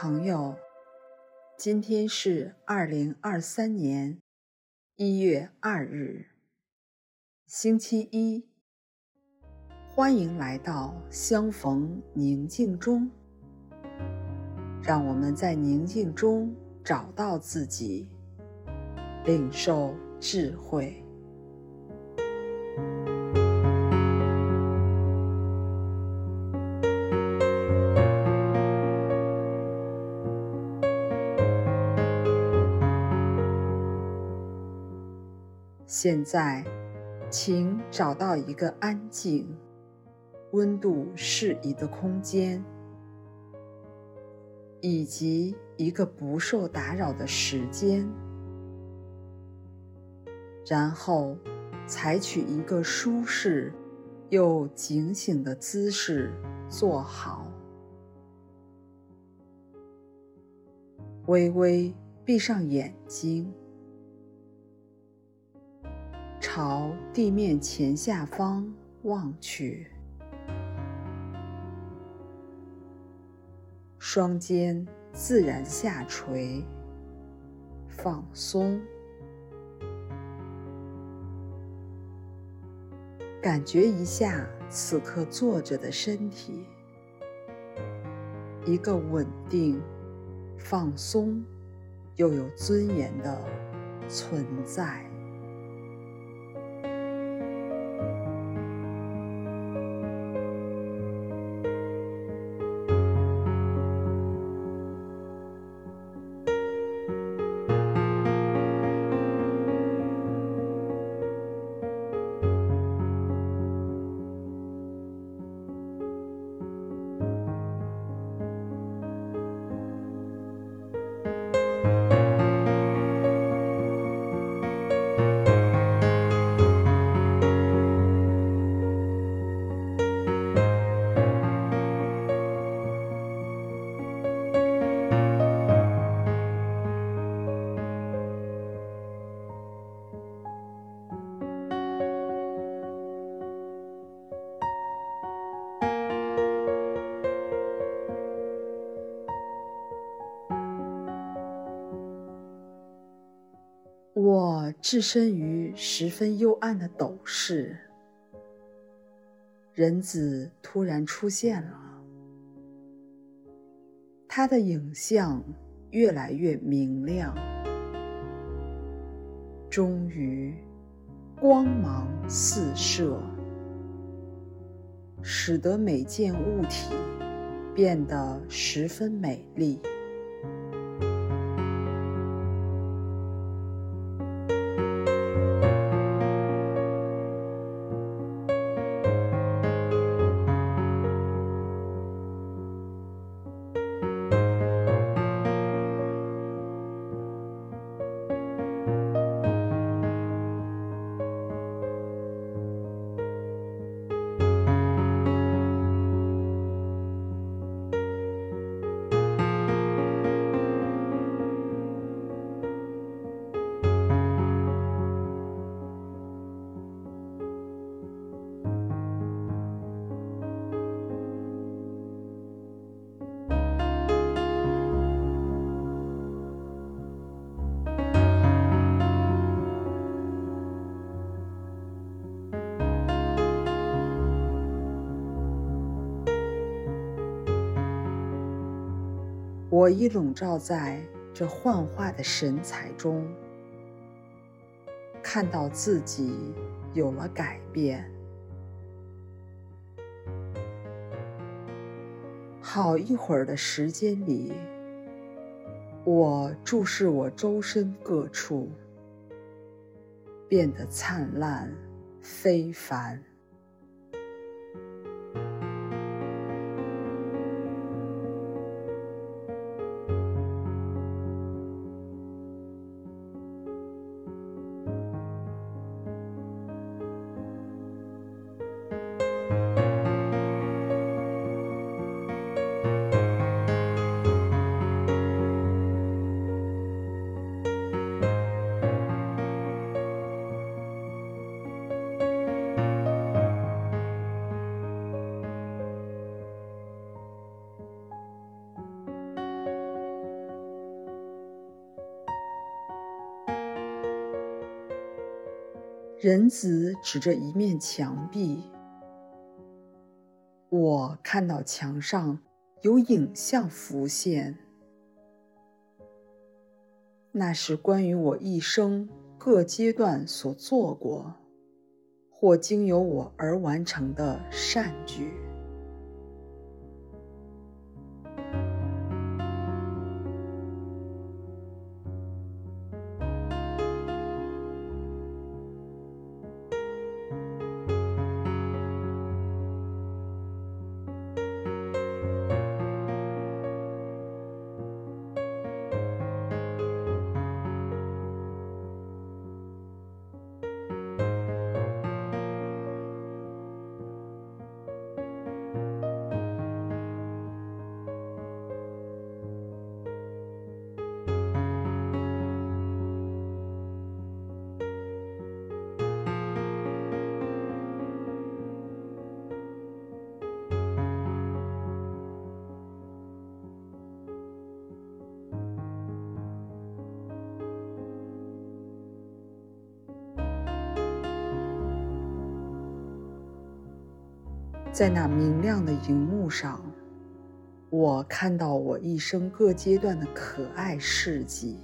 朋友，今天是二零二三年一月二日，星期一。欢迎来到相逢宁静中，让我们在宁静中找到自己，领受智慧。现在，请找到一个安静、温度适宜的空间，以及一个不受打扰的时间，然后采取一个舒适又警醒的姿势坐好，微微闭上眼睛。朝地面前下方望去，双肩自然下垂，放松，感觉一下此刻坐着的身体，一个稳定、放松又有尊严的存在。置身于十分幽暗的斗室，人子突然出现了，他的影像越来越明亮，终于光芒四射，使得每件物体变得十分美丽。我已笼罩在这幻化的神采中，看到自己有了改变。好一会儿的时间里，我注视我周身各处，变得灿烂非凡。人子指着一面墙壁，我看到墙上有影像浮现，那是关于我一生各阶段所做过或经由我而完成的善举。在那明亮的荧幕上，我看到我一生各阶段的可爱事迹：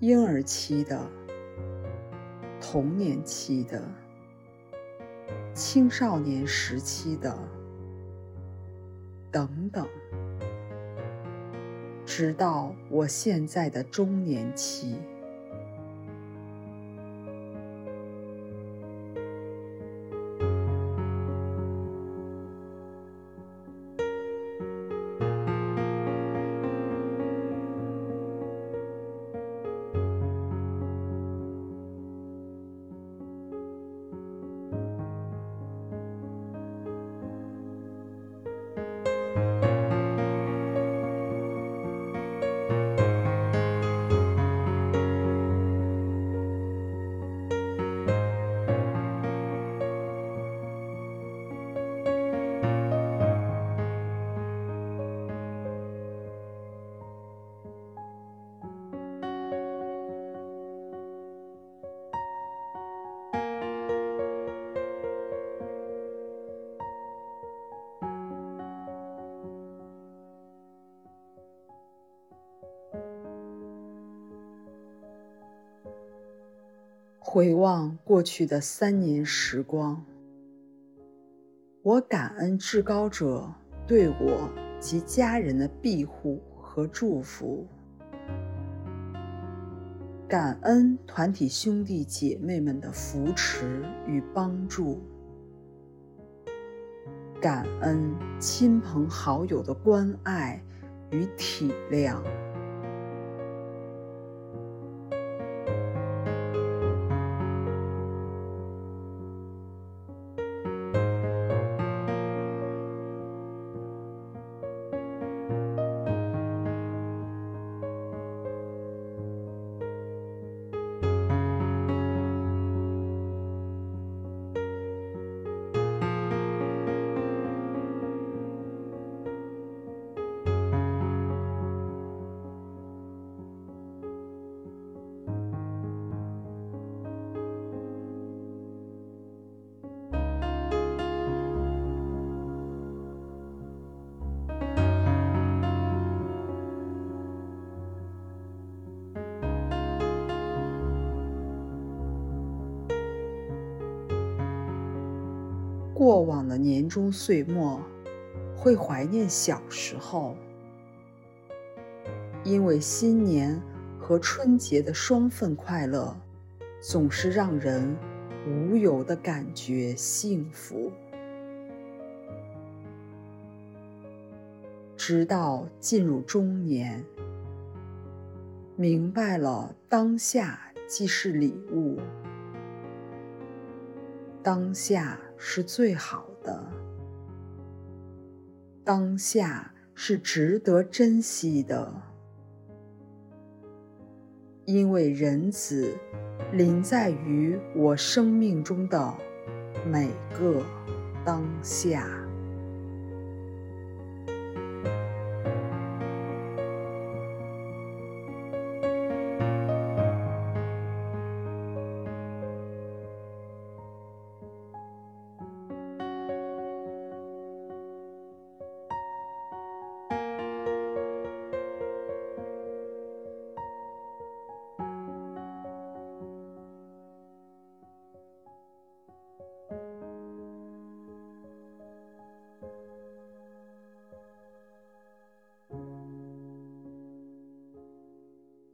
婴儿期的、童年期的、青少年时期的，等等，直到我现在的中年期。回望过去的三年时光，我感恩至高者对我及家人的庇护和祝福，感恩团体兄弟姐妹们的扶持与帮助，感恩亲朋好友的关爱与体谅。过往的年终岁末，会怀念小时候，因为新年和春节的双份快乐，总是让人无由的感觉幸福。直到进入中年，明白了当下即是礼物，当下。是最好的，当下是值得珍惜的，因为仁子临在于我生命中的每个当下。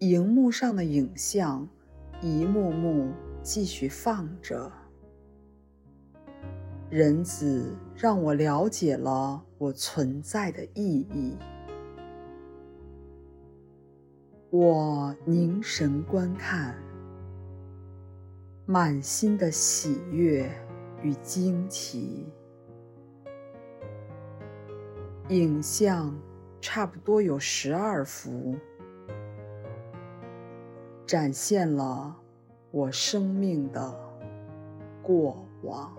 荧幕上的影像一幕幕继续放着。人子让我了解了我存在的意义。我凝神观看，满心的喜悦与惊奇。影像差不多有十二幅，展现了我生命的过往。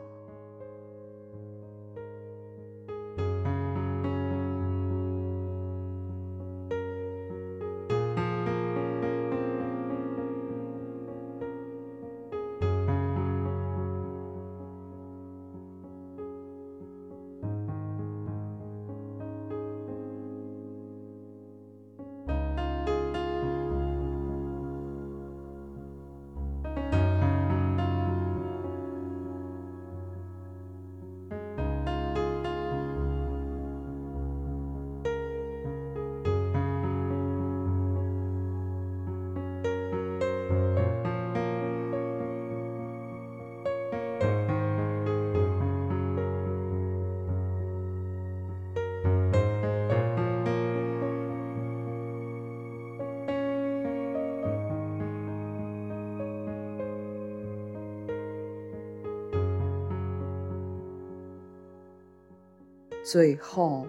最后，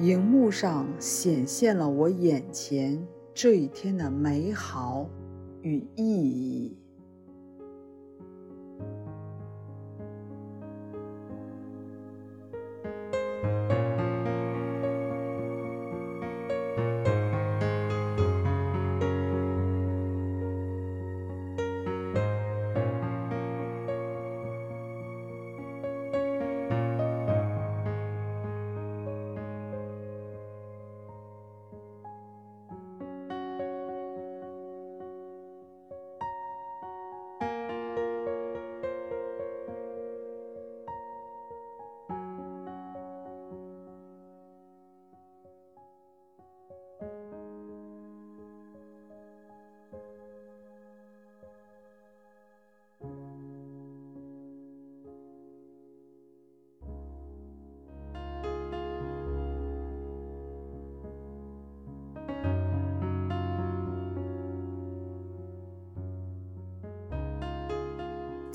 荧幕上显现了我眼前这一天的美好与意义。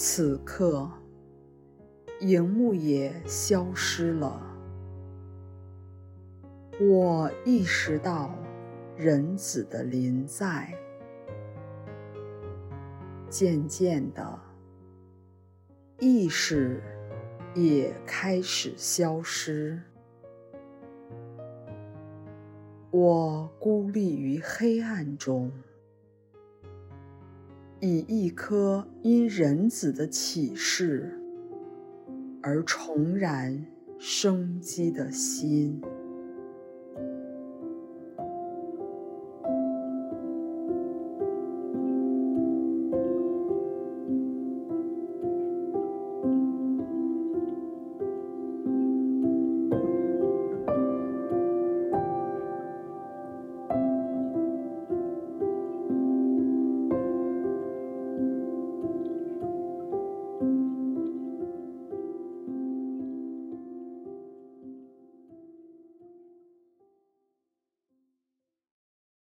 此刻，荧幕也消失了。我意识到人子的临在，渐渐的，意识也开始消失。我孤立于黑暗中。以一颗因人子的启示而重燃生机的心。